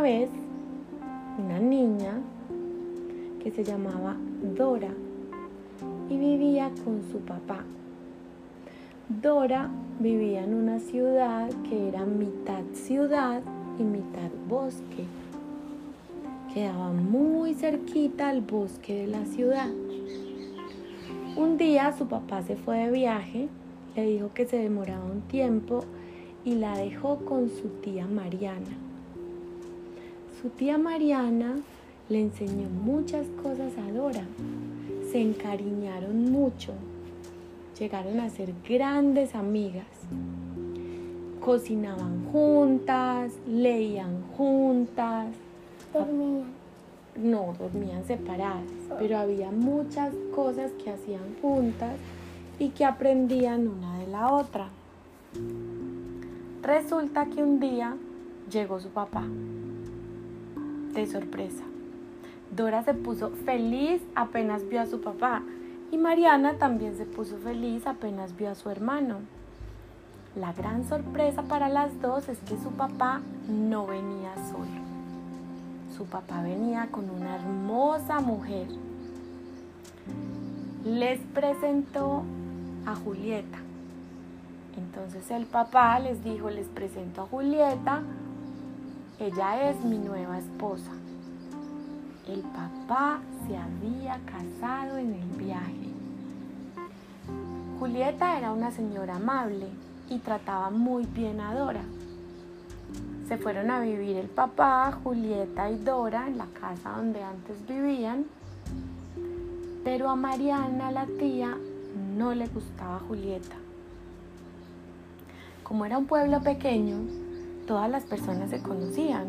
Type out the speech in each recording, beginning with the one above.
una vez una niña que se llamaba Dora y vivía con su papá. Dora vivía en una ciudad que era mitad ciudad y mitad bosque. Quedaba muy cerquita al bosque de la ciudad. Un día su papá se fue de viaje, le dijo que se demoraba un tiempo y la dejó con su tía Mariana. Su tía Mariana le enseñó muchas cosas a Dora. Se encariñaron mucho. Llegaron a ser grandes amigas. Cocinaban juntas, leían juntas. Dormían. No, dormían separadas, pero había muchas cosas que hacían juntas y que aprendían una de la otra. Resulta que un día llegó su papá de sorpresa. Dora se puso feliz apenas vio a su papá y Mariana también se puso feliz apenas vio a su hermano. La gran sorpresa para las dos es que su papá no venía solo. Su papá venía con una hermosa mujer. Les presentó a Julieta. Entonces el papá les dijo, les presento a Julieta, ella es mi nueva esposa. El papá se había casado en el viaje. Julieta era una señora amable y trataba muy bien a Dora. Se fueron a vivir el papá, Julieta y Dora en la casa donde antes vivían, pero a Mariana, la tía, no le gustaba Julieta. Como era un pueblo pequeño, todas las personas se conocían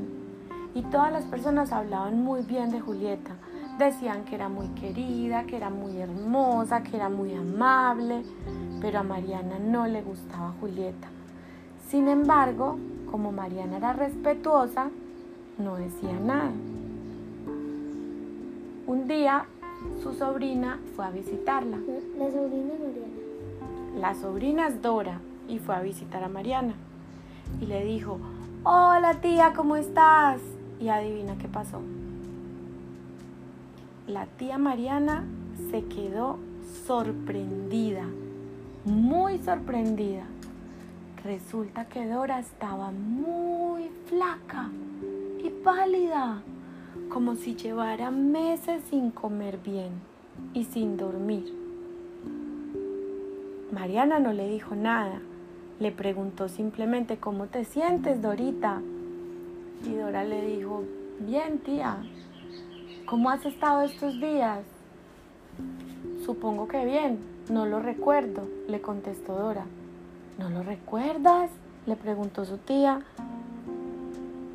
y todas las personas hablaban muy bien de Julieta. Decían que era muy querida, que era muy hermosa, que era muy amable, pero a Mariana no le gustaba Julieta. Sin embargo, como Mariana era respetuosa, no decía nada. Un día su sobrina fue a visitarla. La sobrina Mariana. La sobrina es Dora y fue a visitar a Mariana y le dijo, hola tía, ¿cómo estás? Y adivina qué pasó. La tía Mariana se quedó sorprendida, muy sorprendida. Resulta que Dora estaba muy flaca y pálida, como si llevara meses sin comer bien y sin dormir. Mariana no le dijo nada, le preguntó simplemente cómo te sientes, Dorita. Y Dora le dijo, bien, tía, ¿cómo has estado estos días? Supongo que bien, no lo recuerdo, le contestó Dora. ¿No lo recuerdas? le preguntó su tía.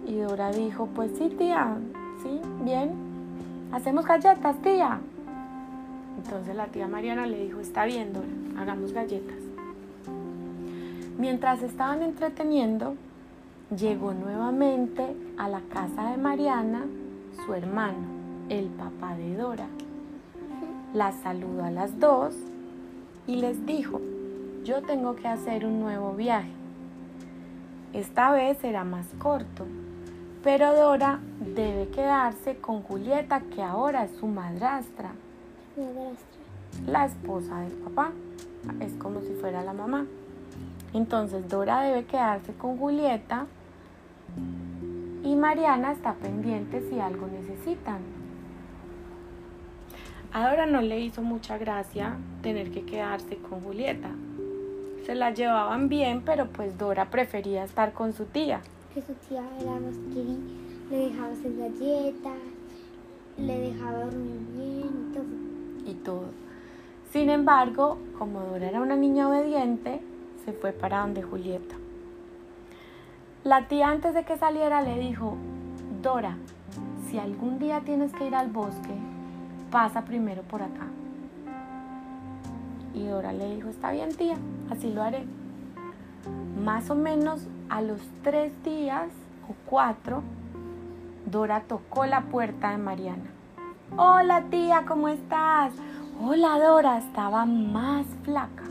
Y Dora dijo, pues sí, tía, sí, bien. Hacemos galletas, tía. Entonces la tía Mariana le dijo, está bien, Dora, hagamos galletas. Mientras estaban entreteniendo, llegó nuevamente a la casa de Mariana su hermano, el papá de Dora. Las saludó a las dos y les dijo, yo tengo que hacer un nuevo viaje. Esta vez será más corto, pero Dora debe quedarse con Julieta, que ahora es su madrastra, Madrastra. la esposa del papá. Es como si fuera la mamá. Entonces Dora debe quedarse con Julieta y Mariana está pendiente si algo necesitan. A Dora no le hizo mucha gracia tener que quedarse con Julieta. Se la llevaban bien, pero pues Dora prefería estar con su tía. Que su tía era más querida. Le dejaba hacer galletas. Le dejaba dormir bien y todo. y todo. Sin embargo, como Dora era una niña obediente, se fue para donde Julieta. La tía antes de que saliera le dijo, Dora, si algún día tienes que ir al bosque, pasa primero por acá. Y Dora le dijo, está bien tía, así lo haré. Más o menos a los tres días o cuatro, Dora tocó la puerta de Mariana. Hola tía, ¿cómo estás? Hola Dora, estaba más flaca.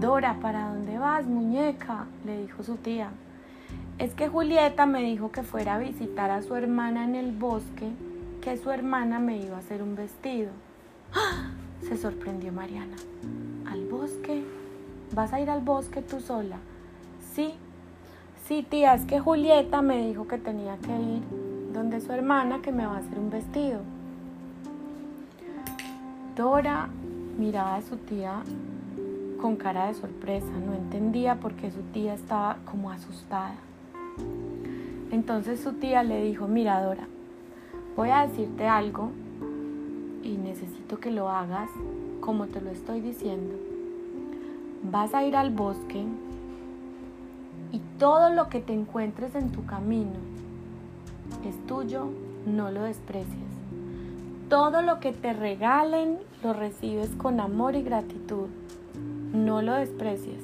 Dora, ¿para dónde vas, muñeca? le dijo su tía. Es que Julieta me dijo que fuera a visitar a su hermana en el bosque, que su hermana me iba a hacer un vestido. ¡Ah! Se sorprendió Mariana. ¿Al bosque? ¿Vas a ir al bosque tú sola? Sí. Sí, tía, es que Julieta me dijo que tenía que ir donde su hermana que me va a hacer un vestido. Dora miraba a su tía con cara de sorpresa, no entendía por qué su tía estaba como asustada. Entonces su tía le dijo, mira Dora, voy a decirte algo y necesito que lo hagas como te lo estoy diciendo. Vas a ir al bosque y todo lo que te encuentres en tu camino es tuyo, no lo desprecies. Todo lo que te regalen lo recibes con amor y gratitud. No lo desprecies.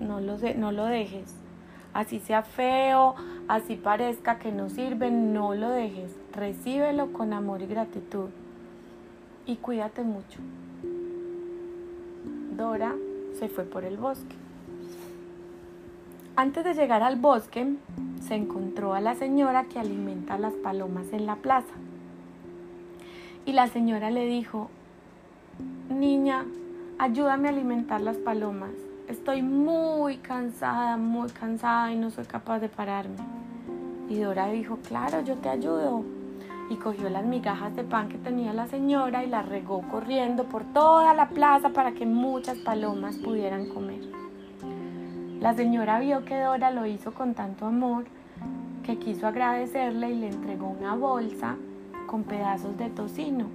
No lo, no lo dejes. Así sea feo, así parezca que no sirve, no lo dejes. Recíbelo con amor y gratitud. Y cuídate mucho. Dora se fue por el bosque. Antes de llegar al bosque, se encontró a la señora que alimenta las palomas en la plaza. Y la señora le dijo, niña, ayúdame a alimentar las palomas. Estoy muy cansada, muy cansada y no soy capaz de pararme. Y Dora dijo, claro, yo te ayudo. Y cogió las migajas de pan que tenía la señora y las regó corriendo por toda la plaza para que muchas palomas pudieran comer. La señora vio que Dora lo hizo con tanto amor que quiso agradecerle y le entregó una bolsa con pedazos de tocino,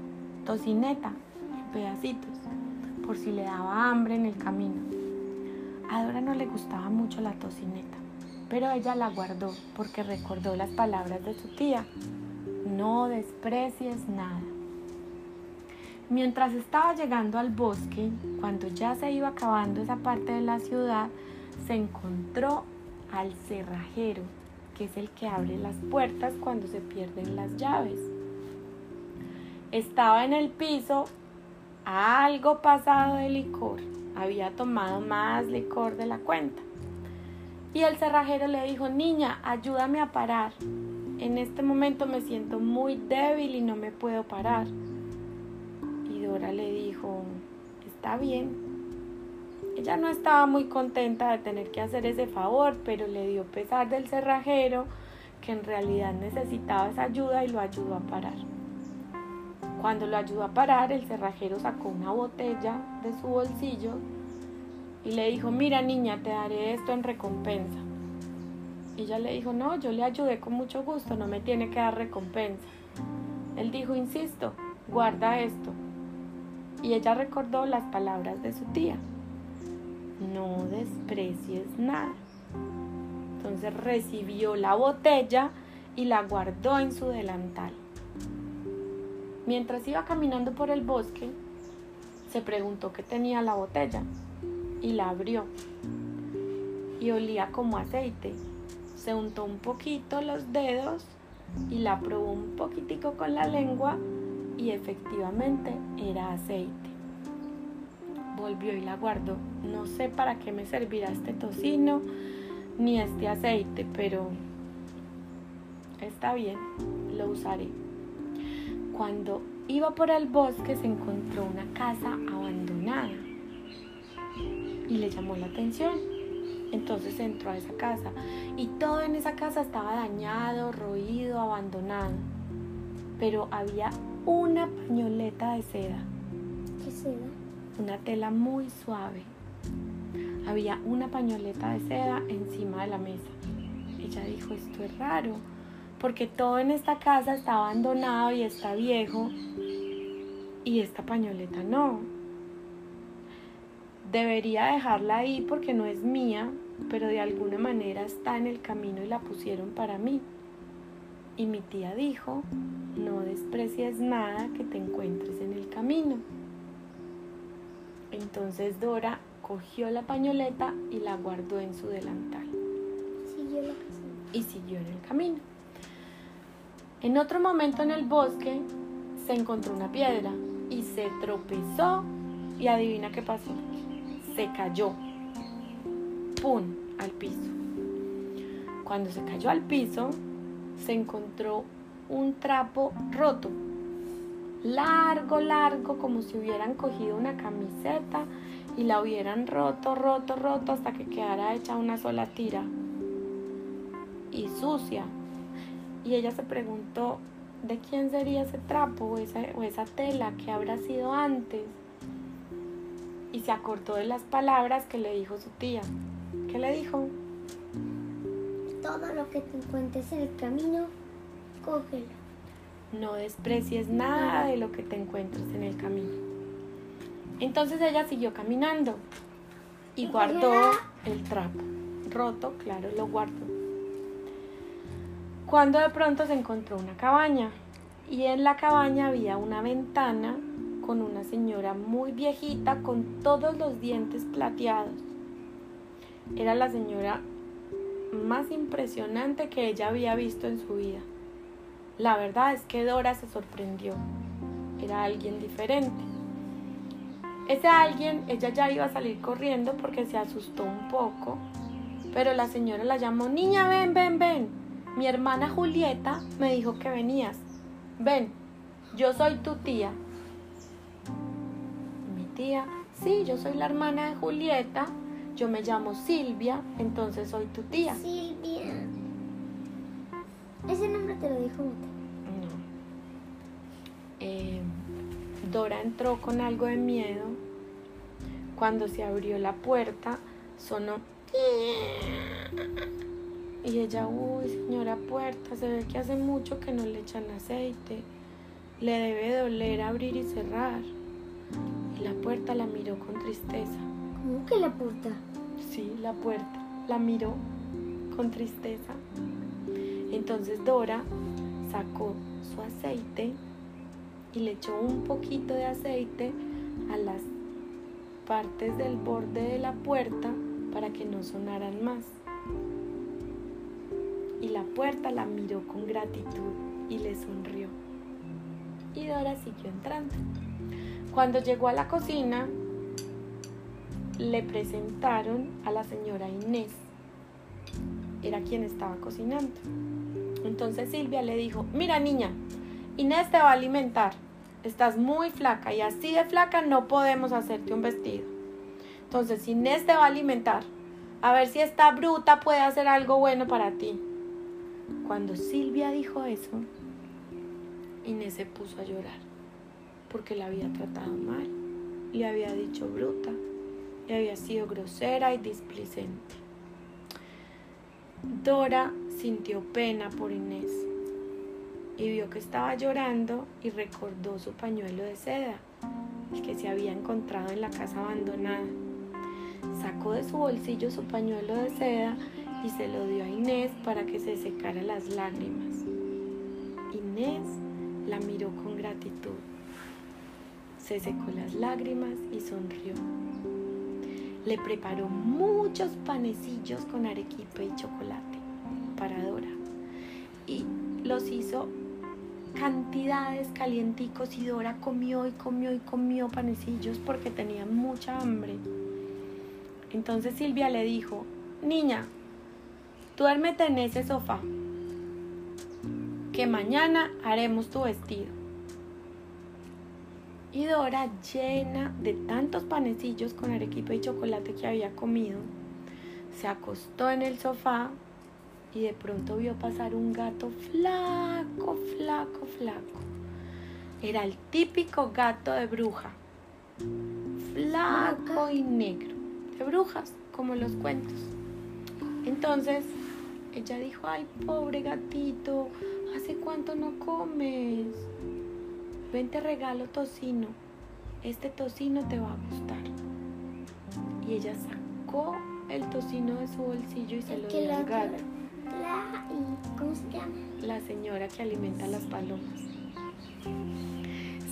tocineta, pedacitos, por si le daba hambre en el camino. A Dora no le gustaba mucho la tocineta, pero ella la guardó porque recordó las palabras de su tía. No desprecies nada. Mientras estaba llegando al bosque, cuando ya se iba acabando esa parte de la ciudad, se encontró al cerrajero, que es el que abre las puertas cuando se pierden las llaves estaba en el piso algo pasado de licor. Había tomado más licor de la cuenta. Y el cerrajero le dijo, niña, ayúdame a parar. En este momento me siento muy débil y no me puedo parar. Y Dora le dijo, está bien. Ella no estaba muy contenta de tener que hacer ese favor, pero le dio pesar del cerrajero que en realidad necesitaba esa ayuda y lo ayudó a parar. Cuando lo ayudó a parar, el cerrajero sacó una botella de su bolsillo y le dijo, mira niña, te daré esto en recompensa. Y ella le dijo, no, yo le ayudé con mucho gusto, no me tiene que dar recompensa. Él dijo, insisto, guarda esto. Y ella recordó las palabras de su tía, no desprecies nada. Entonces recibió la botella y la guardó en su delantal. Mientras iba caminando por el bosque, se preguntó qué tenía la botella y la abrió. Y olía como aceite. Se untó un poquito los dedos y la probó un poquitico con la lengua y efectivamente era aceite. Volvió y la guardó. No sé para qué me servirá este tocino ni este aceite, pero está bien, lo usaré. Cuando iba por el bosque se encontró una casa abandonada y le llamó la atención. Entonces entró a esa casa y todo en esa casa estaba dañado, roído, abandonado. Pero había una pañoleta de seda. ¿Qué seda? Una tela muy suave. Había una pañoleta de seda encima de la mesa. Ella dijo, esto es raro porque todo en esta casa está abandonado y está viejo y esta pañoleta no. Debería dejarla ahí porque no es mía, pero de alguna manera está en el camino y la pusieron para mí. Y mi tía dijo, no desprecies nada que te encuentres en el camino. Entonces Dora cogió la pañoleta y la guardó en su delantal. Y siguió en el camino. En otro momento en el bosque se encontró una piedra y se tropezó y adivina qué pasó. Se cayó. ¡Pum! al piso. Cuando se cayó al piso, se encontró un trapo roto. Largo, largo, como si hubieran cogido una camiseta y la hubieran roto, roto, roto hasta que quedara hecha una sola tira. Y sucia. Y ella se preguntó, ¿de quién sería ese trapo o esa, o esa tela que habrá sido antes? Y se acordó de las palabras que le dijo su tía. ¿Qué le dijo? Todo lo que te encuentres en el camino, cógelo. No desprecies nada de lo que te encuentres en el camino. Entonces ella siguió caminando y guardó el trapo. Roto, claro, lo guardó. Cuando de pronto se encontró una cabaña y en la cabaña había una ventana con una señora muy viejita con todos los dientes plateados era la señora más impresionante que ella había visto en su vida. La verdad es que Dora se sorprendió. Era alguien diferente. Ese alguien, ella ya iba a salir corriendo porque se asustó un poco, pero la señora la llamó, niña, ven, ven, ven. Mi hermana Julieta me dijo que venías. Ven, yo soy tu tía. Mi tía, sí, yo soy la hermana de Julieta yo me llamo Silvia, entonces soy tu tía. Silvia. Ese nombre te lo dijo No. Eh, Dora entró con algo de miedo. Cuando se abrió la puerta, sonó. Y ella, uy, señora puerta, se ve que hace mucho que no le echan aceite. Le debe doler abrir y cerrar. Y la puerta la miró con tristeza. ¿Cómo que la puerta? Sí, la puerta. La miró con tristeza. Entonces Dora sacó su aceite y le echó un poquito de aceite a las partes del borde de la puerta para que no sonaran más. Y la puerta la miró con gratitud y le sonrió. Y Dora siguió entrando. Cuando llegó a la cocina, le presentaron a la señora Inés. Era quien estaba cocinando. Entonces Silvia le dijo, mira niña, Inés te va a alimentar. Estás muy flaca y así de flaca no podemos hacerte un vestido. Entonces Inés te va a alimentar. A ver si esta bruta puede hacer algo bueno para ti. Cuando Silvia dijo eso, Inés se puso a llorar porque la había tratado mal. Le había dicho bruta y había sido grosera y displicente. Dora sintió pena por Inés y vio que estaba llorando y recordó su pañuelo de seda, el que se había encontrado en la casa abandonada. Sacó de su bolsillo su pañuelo de seda y se lo dio a Inés para que se secara las lágrimas. Inés la miró con gratitud. Se secó las lágrimas y sonrió le preparó muchos panecillos con arequipe y chocolate para Dora. Y los hizo cantidades calienticos y Dora comió y comió y comió panecillos porque tenía mucha hambre. Entonces Silvia le dijo, niña, duérmete en ese sofá, que mañana haremos tu vestido. Y Dora, llena de tantos panecillos con arequipa y chocolate que había comido, se acostó en el sofá y de pronto vio pasar un gato flaco, flaco, flaco. Era el típico gato de bruja, flaco y negro, de brujas, como los cuentos. Entonces ella dijo, ay, pobre gatito, ¿hace cuánto no comes? ven te regalo tocino, este tocino te va a gustar. Y ella sacó el tocino de su bolsillo y se El lo dio al gato. La, ¿Cómo se llama? La señora que alimenta las palomas.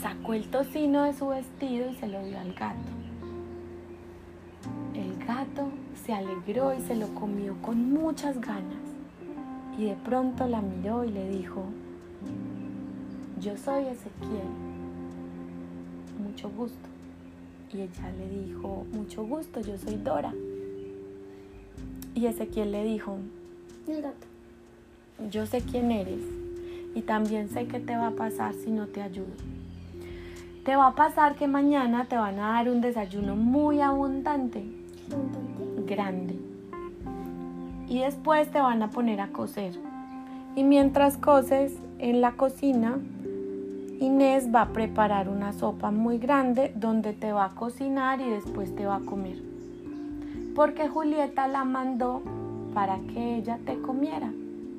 Sacó el tocino de su vestido y se lo dio al gato. El gato se alegró y se lo comió con muchas ganas. Y de pronto la miró y le dijo, yo soy Ezequiel, mucho gusto. Y ella le dijo, mucho gusto, yo soy Dora. Y Ezequiel le dijo, yo sé quién eres y también sé qué te va a pasar si no te ayudo. Te va a pasar que mañana te van a dar un desayuno muy abundante, Abundante. grande. Y después te van a poner a coser. Y mientras coses en la cocina, Inés va a preparar una sopa muy grande donde te va a cocinar y después te va a comer. Porque Julieta la mandó para que ella te comiera,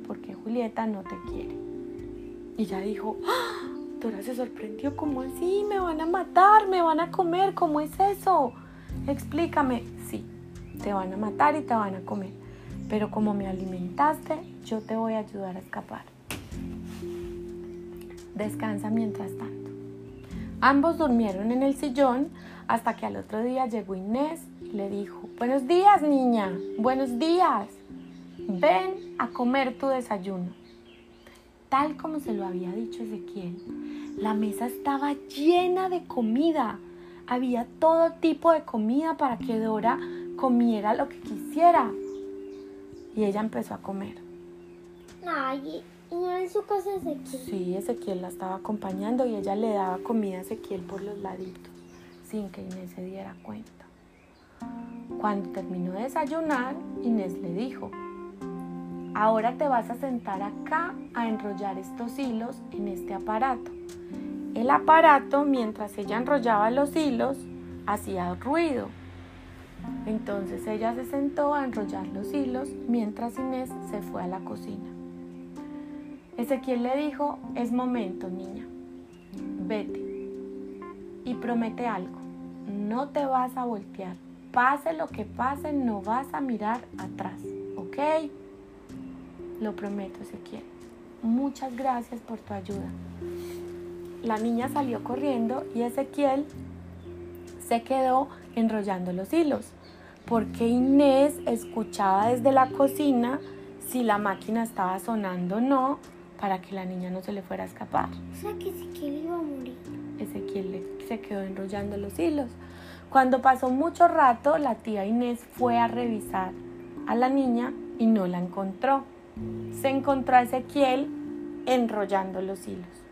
porque Julieta no te quiere. Y ella dijo, ¡Ah! Dora se sorprendió, ¿cómo así? Me van a matar, me van a comer, ¿cómo es eso? Explícame. Sí, te van a matar y te van a comer, pero como me alimentaste, yo te voy a ayudar a escapar. Descansa mientras tanto. Ambos durmieron en el sillón hasta que al otro día llegó Inés y le dijo, buenos días niña, buenos días, ven a comer tu desayuno. Tal como se lo había dicho Ezequiel, la mesa estaba llena de comida. Había todo tipo de comida para que Dora comiera lo que quisiera. Y ella empezó a comer. Ay, y no en su casa aquí. Sí, Ezequiel la estaba acompañando y ella le daba comida a Ezequiel por los laditos, sin que Inés se diera cuenta. Cuando terminó de desayunar, Inés le dijo, ahora te vas a sentar acá a enrollar estos hilos en este aparato. El aparato, mientras ella enrollaba los hilos, hacía ruido. Entonces ella se sentó a enrollar los hilos mientras Inés se fue a la cocina. Ezequiel le dijo, es momento, niña, vete y promete algo, no te vas a voltear, pase lo que pase, no vas a mirar atrás, ¿ok? Lo prometo, Ezequiel. Muchas gracias por tu ayuda. La niña salió corriendo y Ezequiel se quedó enrollando los hilos, porque Inés escuchaba desde la cocina si la máquina estaba sonando o no, para que la niña no se le fuera a escapar. O sea que él iba a morir. Ezequiel se quedó enrollando los hilos. Cuando pasó mucho rato, la tía Inés fue a revisar a la niña y no la encontró. Se encontró a Ezequiel enrollando los hilos.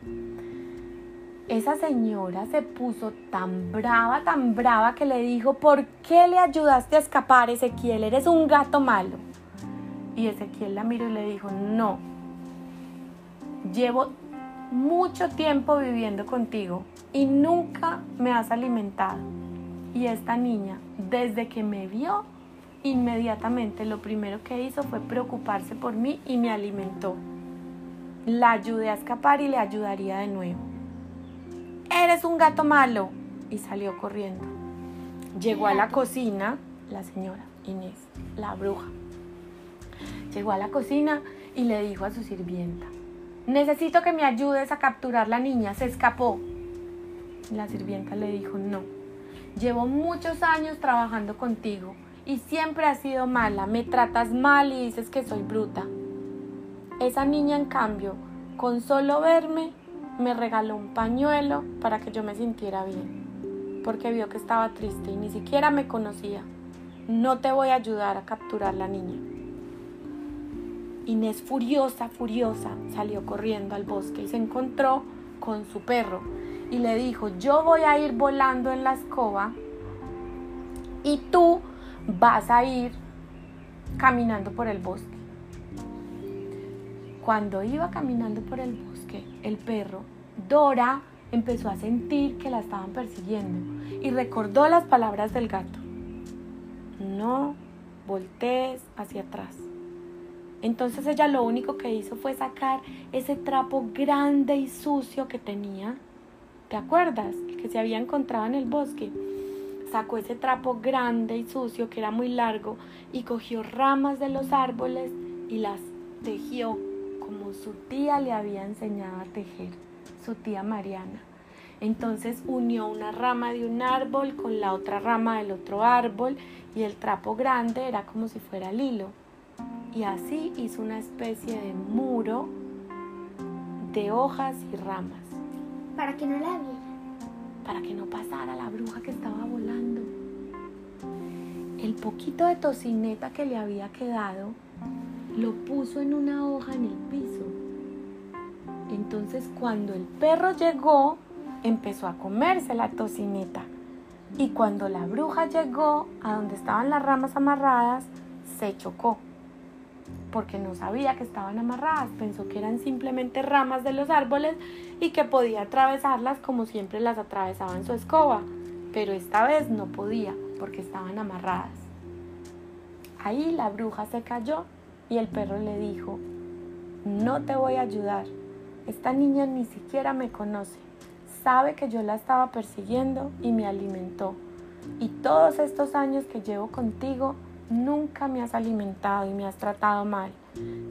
Esa señora se puso tan brava, tan brava que le dijo, ¿por qué le ayudaste a escapar, Ezequiel? Eres un gato malo. Y Ezequiel la miró y le dijo, no, llevo mucho tiempo viviendo contigo y nunca me has alimentado. Y esta niña, desde que me vio, inmediatamente lo primero que hizo fue preocuparse por mí y me alimentó. La ayudé a escapar y le ayudaría de nuevo. Eres un gato malo. Y salió corriendo. Llegó a la cocina la señora Inés, la bruja. Llegó a la cocina y le dijo a su sirvienta, necesito que me ayudes a capturar la niña, se escapó. La sirvienta le dijo, no, llevo muchos años trabajando contigo y siempre has sido mala, me tratas mal y dices que soy bruta. Esa niña, en cambio, con solo verme, me regaló un pañuelo para que yo me sintiera bien, porque vio que estaba triste y ni siquiera me conocía. No te voy a ayudar a capturar la niña. Inés, furiosa, furiosa, salió corriendo al bosque y se encontró con su perro y le dijo, yo voy a ir volando en la escoba y tú vas a ir caminando por el bosque. Cuando iba caminando por el bosque, el perro, Dora, empezó a sentir que la estaban persiguiendo y recordó las palabras del gato. No voltees hacia atrás. Entonces ella lo único que hizo fue sacar ese trapo grande y sucio que tenía. ¿Te acuerdas? Que se había encontrado en el bosque. sacó ese trapo grande y sucio que era muy largo y cogió ramas de los árboles y las tejió como su tía le había enseñado a tejer, su tía Mariana. Entonces unió una rama de un árbol con la otra rama del otro árbol y el trapo grande era como si fuera el hilo. Y así hizo una especie de muro de hojas y ramas. Para que no la viera. Para que no pasara la bruja que estaba volando. El poquito de tocineta que le había quedado lo puso en una hoja en el piso. Entonces cuando el perro llegó, empezó a comerse la tocineta. Y cuando la bruja llegó a donde estaban las ramas amarradas, se chocó. Porque no sabía que estaban amarradas, pensó que eran simplemente ramas de los árboles y que podía atravesarlas como siempre las atravesaba en su escoba. Pero esta vez no podía porque estaban amarradas. Ahí la bruja se cayó y el perro le dijo, no te voy a ayudar, esta niña ni siquiera me conoce, sabe que yo la estaba persiguiendo y me alimentó. Y todos estos años que llevo contigo, nunca me has alimentado y me has tratado mal.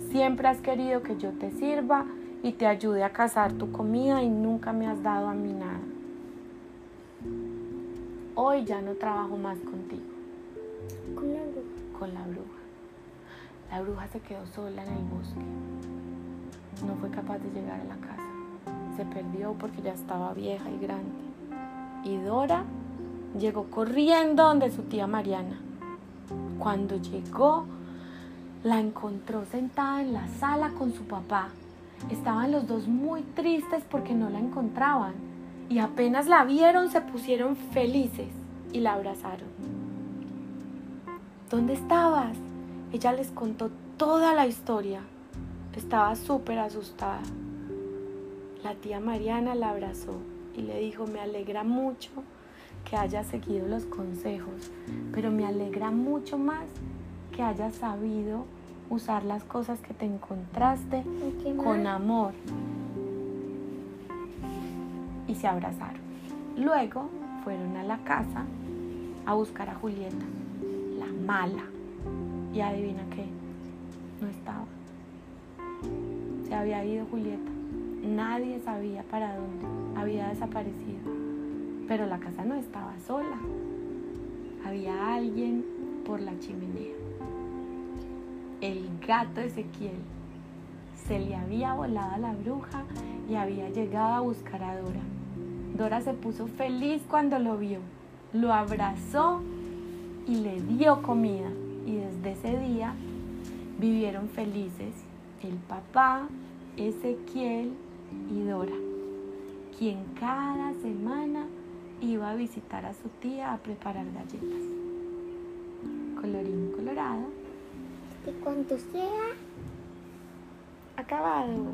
Siempre has querido que yo te sirva y te ayude a cazar tu comida y nunca me has dado a mí nada. Hoy ya no trabajo más contigo. Con la bruja. Con la bruja. La bruja se quedó sola en el bosque. No fue capaz de llegar a la casa. Se perdió porque ya estaba vieja y grande. Y Dora llegó corriendo donde su tía Mariana. Cuando llegó, la encontró sentada en la sala con su papá. Estaban los dos muy tristes porque no la encontraban. Y apenas la vieron se pusieron felices y la abrazaron. ¿Dónde estabas? Ella les contó toda la historia. Estaba súper asustada. La tía Mariana la abrazó y le dijo, me alegra mucho que hayas seguido los consejos, pero me alegra mucho más que hayas sabido usar las cosas que te encontraste con amor. Y se abrazaron. Luego fueron a la casa a buscar a Julieta, la mala. Y adivina qué, no estaba. Se había ido Julieta. Nadie sabía para dónde. Había desaparecido. Pero la casa no estaba sola. Había alguien por la chimenea. El gato Ezequiel. Se le había volado a la bruja y había llegado a buscar a Dora. Dora se puso feliz cuando lo vio. Lo abrazó y le dio comida y desde ese día vivieron felices el papá, Ezequiel y Dora, quien cada semana iba a visitar a su tía a preparar galletas. Colorín colorado. Este cuento sea Acabado.